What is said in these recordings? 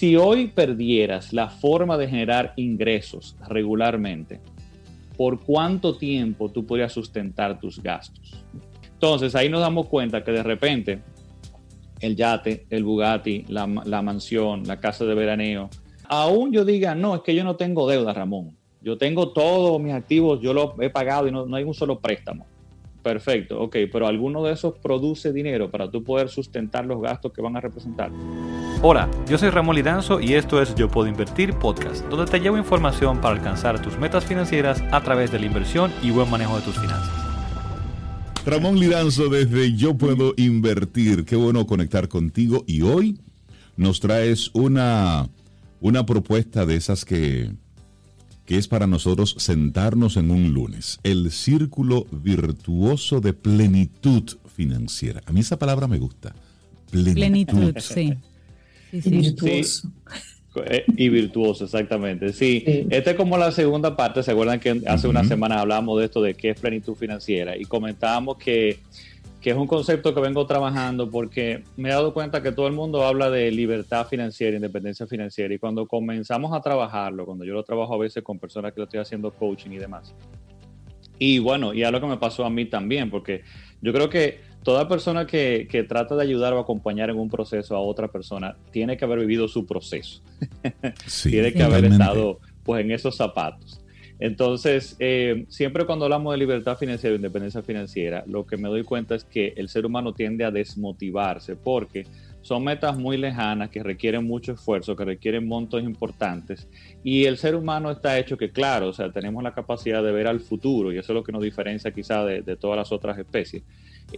Si hoy perdieras la forma de generar ingresos regularmente, ¿por cuánto tiempo tú podrías sustentar tus gastos? Entonces ahí nos damos cuenta que de repente el yate, el Bugatti, la, mansión, la casa de veraneo, aún yo diga, no, es que yo no tengo deuda, Ramón. Yo tengo todos mis activos, yo los he pagado y no, no hay un solo préstamo. Perfecto, ok, pero alguno de esos produce dinero para tú poder sustentar los gastos que van a representar. Hola, yo soy Ramón Lidanzo y esto es Yo Puedo Invertir Podcast, donde te llevo información para alcanzar tus metas financieras a través de la inversión y buen manejo de tus finanzas. Ramón Lidanzo desde Yo Puedo Invertir, qué bueno conectar contigo y hoy nos traes una, una propuesta de esas que que es para nosotros sentarnos en un lunes. El círculo virtuoso de plenitud financiera. A mí esa palabra me gusta. Plenitud, sí. sí, Virtuoso. Eh, y virtuoso, exactamente. Sí, esta es como la segunda parte. ¿Se acuerdan que hace unas semanas hablábamos de esto, de qué es plenitud financiera? Y comentábamos que que es un concepto que vengo trabajando porque me he dado cuenta que todo el mundo habla de libertad financiera, independencia financiera, y cuando comenzamos a trabajarlo, cuando yo lo trabajo a veces con personas que lo estoy haciendo coaching y demás, y bueno, y algo que me pasó a mí también, porque yo creo que toda persona que, que trata de ayudar o acompañar en un proceso a otra persona tiene que haber vivido su proceso, tiene que haber estado pues en esos zapatos. Entonces, eh, siempre cuando hablamos de libertad financiera o independencia financiera, lo que me doy cuenta es que el ser humano tiende a desmotivarse porque son metas muy lejanas que requieren mucho esfuerzo, que requieren montos importantes. Y el ser humano está hecho que, claro, o sea, tenemos la capacidad de ver al futuro y eso es lo que nos diferencia quizá de, de todas las otras especies.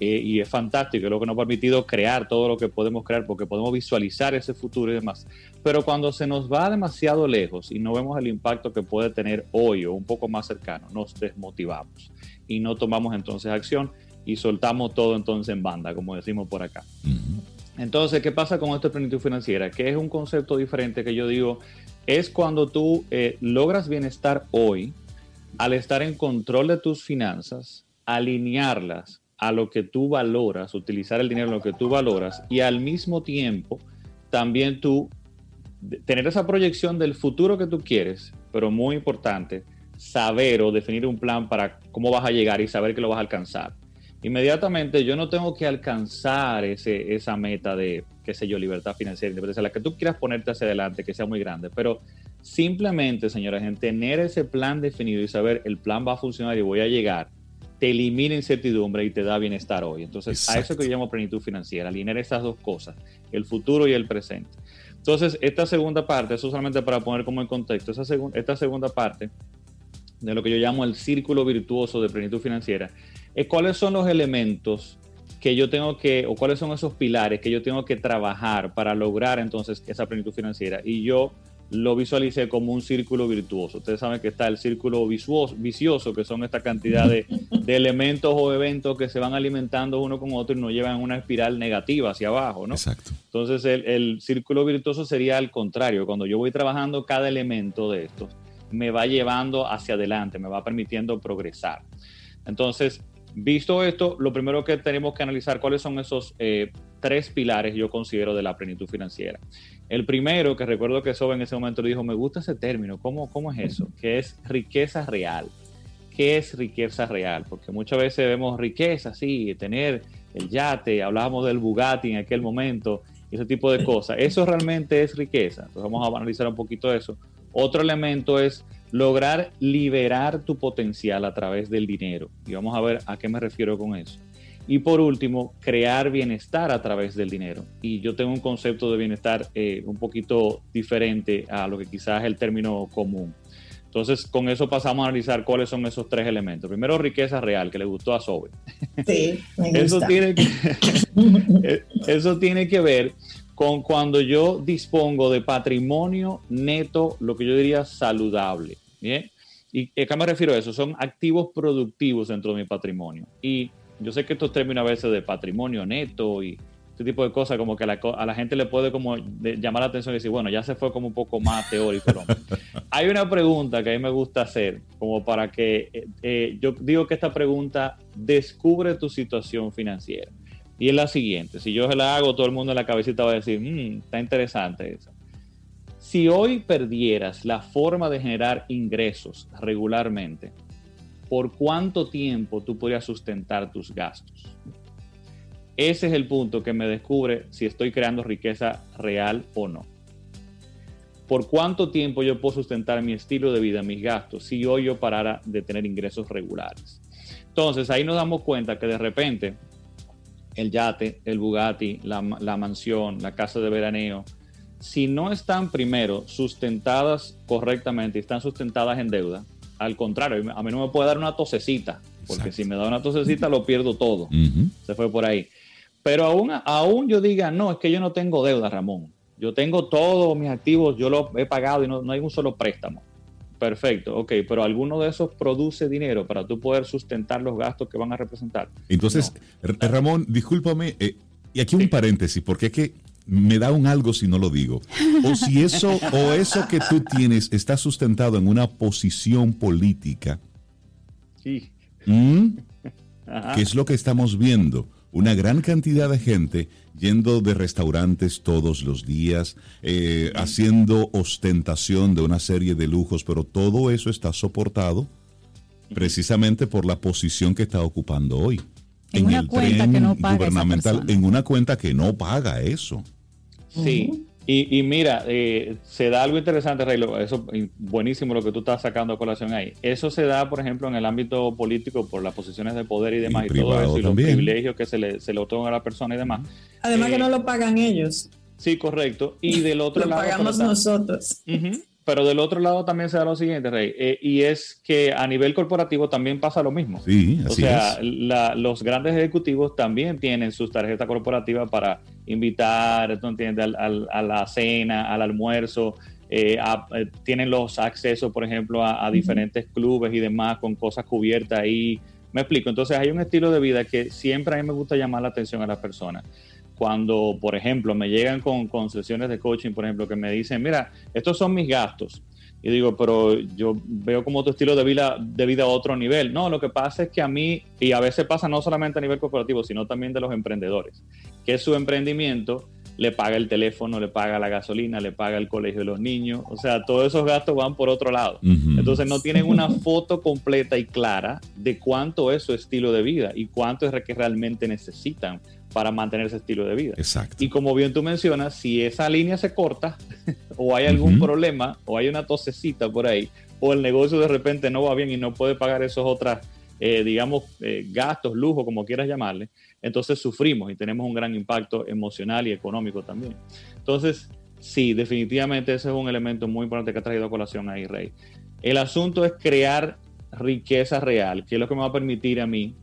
Eh, y es fantástico, es lo que nos ha permitido crear todo lo que podemos crear porque podemos visualizar ese futuro y demás. Pero cuando se nos va demasiado lejos y no vemos el impacto que puede tener hoy o un poco más cercano, nos desmotivamos y no tomamos entonces acción y soltamos todo entonces en banda, como decimos por acá. Entonces, ¿qué pasa con esta plenitud financiera? Que es un concepto diferente que yo digo, es cuando tú eh, logras bienestar hoy al estar en control de tus finanzas, alinearlas a lo que tú valoras, utilizar el dinero en lo que tú valoras y al mismo tiempo también tú tener esa proyección del futuro que tú quieres, pero muy importante, saber o definir un plan para cómo vas a llegar y saber que lo vas a alcanzar. Inmediatamente yo no tengo que alcanzar ese, esa meta de, qué sé yo, libertad financiera, la que tú quieras ponerte hacia adelante, que sea muy grande, pero simplemente, señora gente, tener ese plan definido y saber el plan va a funcionar y voy a llegar te elimina incertidumbre y te da bienestar hoy. Entonces, a eso que yo llamo plenitud financiera, alinear esas dos cosas, el futuro y el presente. Entonces, esta segunda parte, eso solamente para poner como en contexto, esa esta segunda parte de lo que yo llamo el círculo virtuoso de plenitud financiera, es cuáles son los elementos que yo tengo que, o cuáles son esos pilares que yo tengo que trabajar para lograr entonces esa plenitud financiera. Y yo lo visualicé como un círculo virtuoso. Ustedes saben que está el círculo vicioso, que son esta cantidad de, elementos o eventos que se van alimentando uno con otro y nos llevan una espiral negativa hacia abajo, ¿no? Exacto. Entonces el, el círculo virtuoso sería al contrario, cuando yo voy trabajando cada elemento de estos, me va llevando hacia adelante, me va permitiendo progresar. Entonces, Visto esto, lo primero que tenemos que analizar cuáles son esos eh, tres pilares yo considero de la plenitud financiera. El primero, que recuerdo que Sobe en ese momento le dijo, me gusta ese término, ¿cómo, cómo es eso? Que es riqueza real. ¿Qué es riqueza real? Porque muchas veces vemos riqueza, sí, tener el yate, hablábamos del Bugatti en aquel momento, ese tipo de cosas. Eso realmente es riqueza. Entonces vamos a analizar un poquito eso. Otro elemento es lograr liberar tu potencial a través del dinero. Y vamos a ver a qué me refiero con eso. Y por último, crear bienestar a través del dinero. Y yo tengo un concepto de bienestar eh, un poquito diferente a lo que quizás es el término común. Entonces, con eso pasamos a analizar cuáles son esos tres elementos. Primero, riqueza real, que le gustó a Sobe. Sí, me eso, tiene que, eso tiene que ver con cuando yo dispongo de patrimonio neto, lo que yo diría saludable. ¿Bien? ¿Y a qué me refiero a eso? Son activos productivos dentro de mi patrimonio. Y yo sé que estos términos a veces de patrimonio neto y este tipo de cosas, como que a la, gente le puede como llamar la atención y decir, bueno, ya se fue como un poco más teórico. Hay una pregunta que a mí me gusta hacer, como para que eh, eh, yo digo que esta pregunta descubre tu situación financiera. Y es la siguiente, si yo se la hago, todo el mundo en la cabecita va a decir, mmm, está interesante esa. Si hoy perdieras la forma de generar ingresos regularmente, ¿por cuánto tiempo tú podrías sustentar tus gastos? Ese es el punto que me descubre si estoy creando riqueza real o no. ¿Por cuánto tiempo yo puedo sustentar mi estilo de vida, mis gastos, si hoy yo parara de tener ingresos regulares? Entonces ahí nos damos cuenta que de repente el yate, el Bugatti, la, mansión, la casa de veraneo, si no están primero sustentadas correctamente y están sustentadas en deuda, al contrario, a mí no me puede dar una tosecita, porque si me da una tosecita lo pierdo todo. Se fue por ahí. Pero aún, aún yo diga, no, es que yo no tengo deuda, Ramón. Yo tengo todos mis activos, yo los he pagado y no, no hay un solo préstamo. Perfecto, ok, pero alguno de esos produce dinero para tú poder sustentar los gastos que van a representar. Entonces, Ramón, discúlpame, eh, y aquí un paréntesis, porque es que me da un algo si no lo digo. O si eso, o eso que tú tienes está sustentado en una posición política. Sí. ¿Qué es lo que estamos viendo? Una gran cantidad de gente yendo de restaurantes todos los días, eh, haciendo ostentación de una serie de lujos, pero todo eso está soportado precisamente por la posición que está ocupando hoy. En, el tren gubernamental, en una cuenta que no paga eso. Sí, y, mira, eh, se da algo interesante, Rey, eso buenísimo lo que tú estás sacando a colación ahí. Eso se da, por ejemplo, en el ámbito político por las posiciones de poder y demás, y, todo eso, y los privilegios que se le, se le otorgan a la persona y demás. Además que eh, no lo pagan ellos. Sí, correcto. Y del otro lado... Lo pagamos nosotros. Pero del otro lado también se da lo siguiente, Rey, eh, y es que a nivel corporativo también pasa lo mismo. Sí, así o sea, los grandes ejecutivos también tienen sus tarjetas corporativas para invitar, ¿tú entiendes? a la cena, al almuerzo, eh, eh, tienen los accesos, por ejemplo, a, diferentes clubes y demás con cosas cubiertas ahí. Me explico. Entonces hay un estilo de vida que siempre a mí me gusta llamar la atención a las personas cuando, por ejemplo, me llegan con, con sesiones de coaching, por ejemplo, que me dicen, mira, estos son mis gastos. Y digo, pero yo veo como tu estilo de vida, de vida a otro nivel. No, lo que pasa es que a mí, y a veces pasa no solamente a nivel corporativo, sino también de los emprendedores, que su emprendimiento le paga el teléfono, le paga la gasolina, le paga el colegio de los niños. O sea, todos esos gastos van por otro lado. Entonces no tienen una foto completa y clara de cuánto es su estilo de vida y cuánto es que realmente necesitan para mantener ese estilo de vida. Exacto. Y como bien tú mencionas, si esa línea se corta o hay algún problema o hay una tosecita por ahí o el negocio de repente no va bien y no puede pagar esos otros, eh, digamos, eh, gastos, lujo, como quieras llamarle, entonces sufrimos y tenemos un gran impacto emocional y económico también. Entonces, sí, definitivamente ese es un elemento muy importante que ha traído a colación ahí, Rey. El asunto es crear riqueza real, que es lo que me va a permitir a mí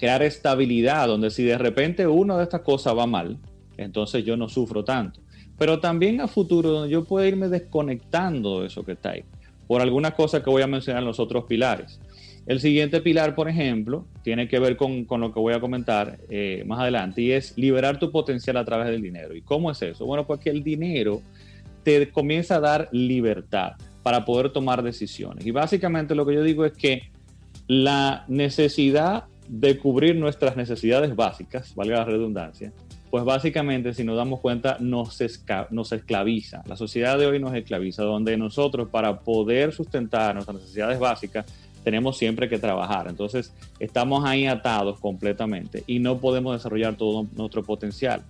crear estabilidad, donde si de repente una de estas cosas va mal, entonces yo no sufro tanto. Pero también a futuro, donde yo puedo irme desconectando de eso que está ahí, por algunas cosas que voy a mencionar en los otros pilares. El siguiente pilar, por ejemplo, tiene que ver con, lo que voy a comentar eh, más adelante, y es liberar tu potencial a través del dinero. ¿Y cómo es eso? Bueno, porque el dinero te comienza a dar libertad para poder tomar decisiones. Y básicamente lo que yo digo es que la necesidad de cubrir nuestras necesidades básicas, valga la redundancia, pues básicamente si nos damos cuenta nos, esclaviza. La sociedad de hoy nos esclaviza, donde nosotros para poder sustentar nuestras necesidades básicas tenemos siempre que trabajar. Entonces estamos ahí atados completamente y no podemos desarrollar todo nuestro potencial.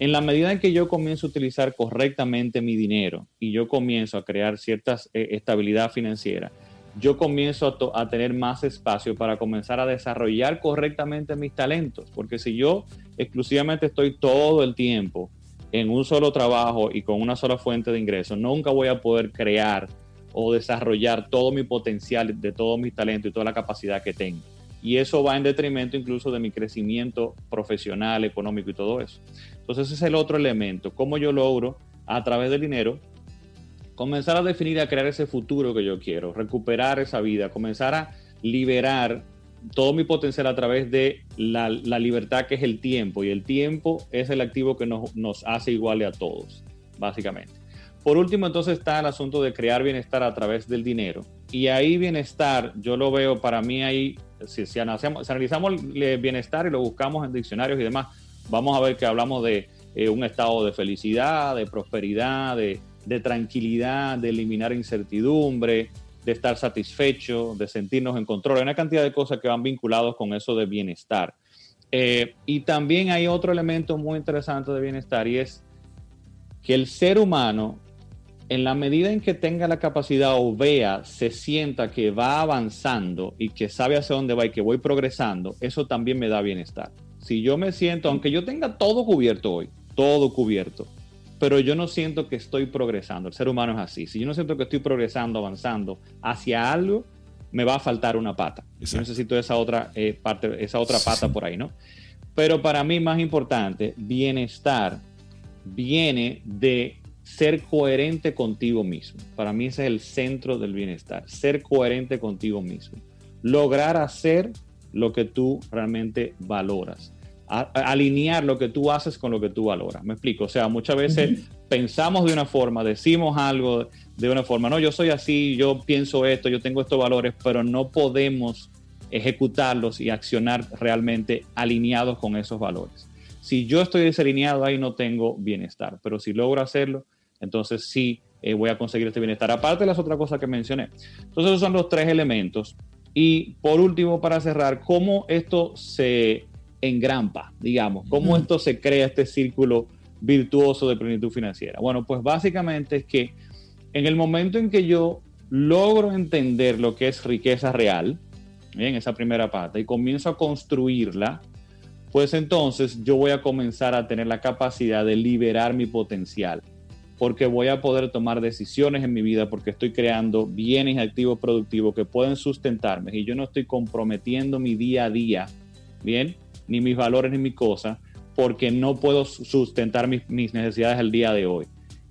En la medida en que yo comienzo a utilizar correctamente mi dinero y yo comienzo a crear cierta eh, estabilidad financiera, yo comienzo a, tener más espacio para comenzar a desarrollar correctamente mis talentos. Porque si yo exclusivamente estoy todo el tiempo en un solo trabajo y con una sola fuente de ingresos, nunca voy a poder crear o desarrollar todo mi potencial, de todo mi talento y toda la capacidad que tengo. Y eso va en detrimento incluso de mi crecimiento profesional, económico y todo eso. Entonces ese es el otro elemento, cómo yo logro a través del dinero comenzar a definir, a crear ese futuro que yo quiero, recuperar esa vida, comenzar a liberar todo mi potencial a través de la, libertad que es el tiempo. Y el tiempo es el activo que nos, nos hace iguales a todos, básicamente. Por último, entonces está el asunto de crear bienestar a través del dinero. Y ahí bienestar, yo lo veo para mí ahí, si, si, analizamos, el bienestar y lo buscamos en diccionarios y demás, vamos a ver que hablamos de eh, un estado de felicidad, de prosperidad, de, de tranquilidad, de eliminar incertidumbre, de estar satisfecho, de sentirnos en control. Hay una cantidad de cosas que van vinculados con eso de bienestar. Eh, y también hay otro elemento muy interesante de bienestar y es que el ser humano, en la medida en que tenga la capacidad o vea, se sienta que va avanzando y que sabe hacia dónde va y que voy progresando, eso también me da bienestar. Si yo me siento, aunque yo tenga todo cubierto hoy, todo cubierto, pero yo no siento que estoy progresando. El ser humano es así. Si yo no siento que estoy progresando, avanzando hacia algo, me va a faltar una pata. Yo necesito esa otra eh, parte, esa otra pata por ahí, ¿no? Pero para mí más importante, bienestar viene de ser coherente contigo mismo. Para mí ese es el centro del bienestar, ser coherente contigo mismo. Lograr hacer lo que tú realmente valoras alinear lo que tú haces con lo que tú valoras. Me explico. O sea, muchas veces pensamos de una forma, decimos algo de una forma. No, yo soy así, yo pienso esto, yo tengo estos valores, pero no podemos ejecutarlos y accionar realmente alineados con esos valores. Si yo estoy desalineado ahí no tengo bienestar, pero si logro hacerlo, entonces sí eh, voy a conseguir este bienestar. Aparte de las otras cosas que mencioné. Entonces esos son los tres elementos. Y por último, para cerrar, ¿cómo esto se en grampa, digamos. ¿Cómo esto se crea, este círculo virtuoso de plenitud financiera? Bueno, pues básicamente es que en el momento en que yo logro entender lo que es riqueza real, bien, esa primera parte, y comienzo a construirla, pues entonces yo voy a comenzar a tener la capacidad de liberar mi potencial, porque voy a poder tomar decisiones en mi vida, porque estoy creando bienes activos productivos que pueden sustentarme y yo no estoy comprometiendo mi día a día, bien, ni mis valores, ni mis cosas, porque no puedo sustentar mis, necesidades el día de hoy.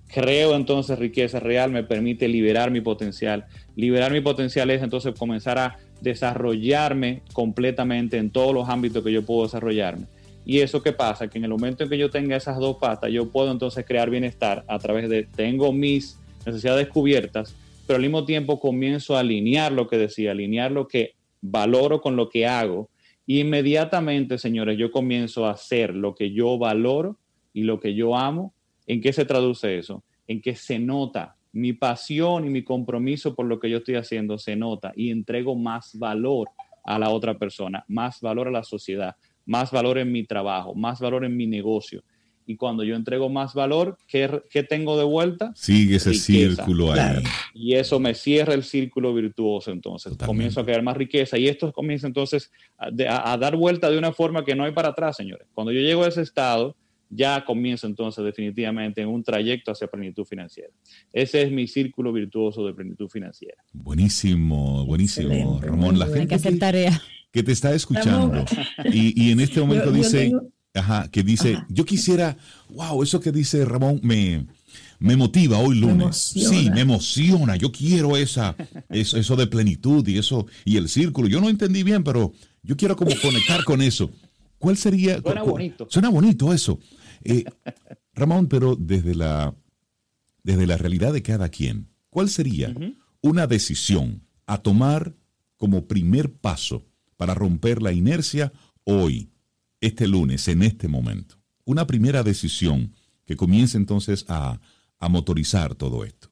Creo entonces riqueza real, me permite liberar mi potencial. Liberar mi potencial es entonces comenzar a desarrollarme completamente en todos los ámbitos que yo puedo desarrollarme. Y eso qué pasa, que en el momento en que yo tenga esas dos patas, yo puedo entonces crear bienestar a través de, tengo mis necesidades cubiertas, pero al mismo tiempo comienzo a alinear lo que decía, alinear lo que valoro con lo que hago Inmediatamente, señores, yo comienzo a hacer lo que yo valoro y lo que yo amo. ¿En qué se traduce eso? En que se nota mi pasión y mi compromiso por lo que yo estoy haciendo, se nota y entrego más valor a la otra persona, más valor a la sociedad, más valor en mi trabajo, más valor en mi negocio y cuando yo entrego más valor, ¿qué, tengo de vuelta? Sigue ese círculo ahí. Y eso me cierra el círculo virtuoso entonces. Comienzo a crear más riqueza y esto comienza entonces a, dar vuelta de una forma que no hay para atrás, señores. Cuando yo llego a ese estado, ya comienzo entonces definitivamente en un trayecto hacia plenitud financiera. Ese es mi círculo virtuoso de plenitud financiera. Buenísimo, buenísimo, Ramón. La gente Hay que hacer tarea. Que, te está escuchando y, y, en este momento dice... Ajá, que dice, yo quisiera, wow, eso que dice Ramón me, me motiva hoy lunes. sí, me emociona. Yo quiero esa, eso, eso, de plenitud y eso, y el círculo. Yo no entendí bien, pero yo quiero como conectar con eso. ¿Cuál sería? Suena bonito. Suena bonito eso. Eh, Ramón, pero desde la, desde la realidad de cada quien, ¿cuál sería una decisión a tomar como primer paso para romper la inercia hoy? Este lunes, en este momento. Una primera decisión que comience entonces a, motorizar todo esto.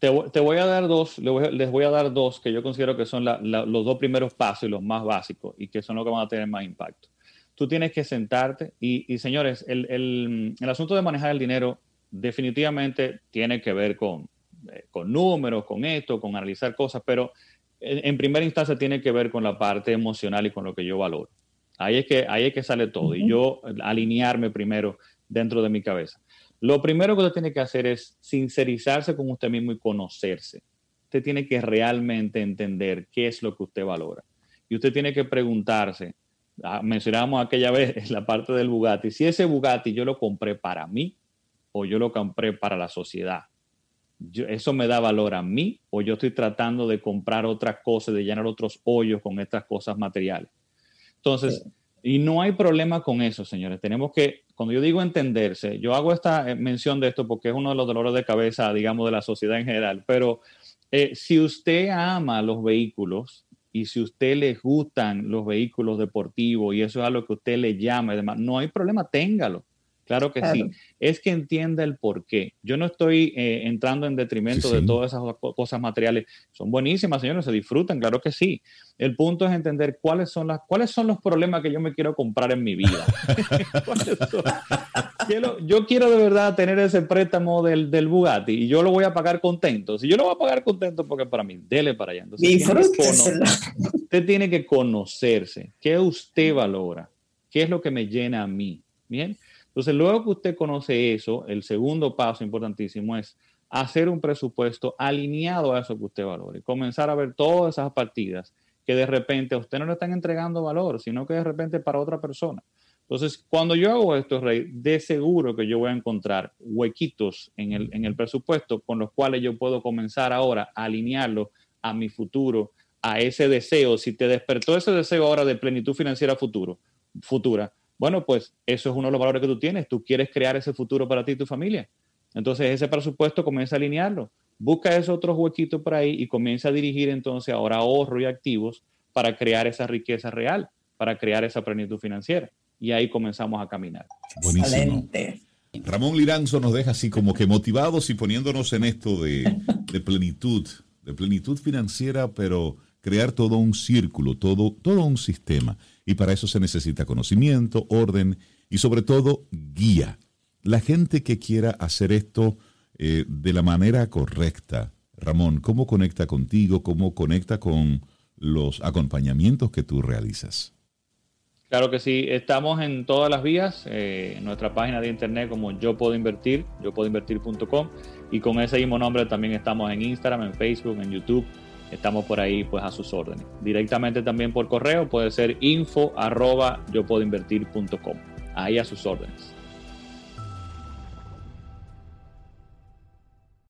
Te, voy a dar dos, les voy a dar dos que yo considero que son los dos primeros pasos y los más básicos y que son los que van a tener más impacto. Tú tienes que sentarte y, señores, el, asunto de manejar el dinero definitivamente tiene que ver con, eh, con números, con esto, con analizar cosas, pero en, en primera instancia tiene que ver con la parte emocional y con lo que yo valoro. Ahí es que, ahí es que sale todo. Y yo alinearme primero dentro de mi cabeza. Lo primero que usted tiene que hacer es sincerizarse con usted mismo y conocerse. Usted tiene que realmente entender qué es lo que usted valora. Y usted tiene que preguntarse, ah, mencionábamos aquella vez la parte del Bugatti, si ese Bugatti yo lo compré para mí o yo lo compré para la sociedad. ¿Eso me da valor a mí o yo estoy tratando de comprar otras cosas, de llenar otros hoyos con estas cosas materiales? Entonces, y no hay problema con eso, señores. Tenemos que, cuando yo digo entenderse, yo hago esta eh, mención de esto porque es uno de los dolores de cabeza, digamos, de la sociedad en general, pero eh, si usted ama los vehículos y si usted le gustan los vehículos deportivos y eso es algo que usted le llama, además, no hay problema, téngalo. Claro que sí. Es que entienda el por qué. Yo no estoy eh, entrando en detrimento de todas esas cosas materiales. Son buenísimas, señores, se disfrutan, claro que sí. El punto es entender cuáles son, las, cuáles son los problemas que yo me quiero comprar en mi vida. yo quiero de verdad tener ese préstamo del, del, Bugatti y yo lo voy a pagar contento. Si yo lo voy a pagar contento, porque para mí, dele para allá. Entonces, usted tiene que conocerse. ¿Qué usted valora? ¿Qué es lo que me llena a mí? Bien. Entonces, luego que usted conoce eso, el segundo paso importantísimo es hacer un presupuesto alineado a eso que usted valore. Comenzar a ver todas esas partidas que de repente a usted no le están entregando valor, sino que de repente para otra persona. Entonces, cuando yo hago esto, Rey, de seguro que yo voy a encontrar huequitos en el, en el presupuesto con los cuales yo puedo comenzar ahora a alinearlo a mi futuro, a ese deseo. Si te despertó ese deseo ahora de plenitud financiera futuro, futura, bueno, pues eso es uno de los valores que tú tienes. Tú quieres crear ese futuro para ti y tu familia. Entonces ese presupuesto comienza a alinearlo. Busca esos otros huequitos por ahí y comienza a dirigir entonces ahora ahorro y activos para crear esa riqueza real, para crear esa plenitud financiera. Y ahí comenzamos a caminar. Buenísimo. Ramón Liranzo nos deja así como que motivados y poniéndonos en esto de, de plenitud, de plenitud financiera, pero crear todo un círculo, todo, todo un sistema. Y para eso se necesita conocimiento, orden y sobre todo guía. La gente que quiera hacer esto eh, de la manera correcta, Ramón, ¿cómo conecta contigo? ¿Cómo conecta con los acompañamientos que tú realizas? Claro que sí, estamos en todas las vías, eh, en nuestra página de internet como yo puedo invertir, yo puedo invertir.com y con ese mismo nombre también estamos en Instagram, en Facebook, en YouTube, estamos por ahí pues a sus órdenes. Directamente también por correo puede ser info arroba yo puedo invertir.com, ahí a sus órdenes.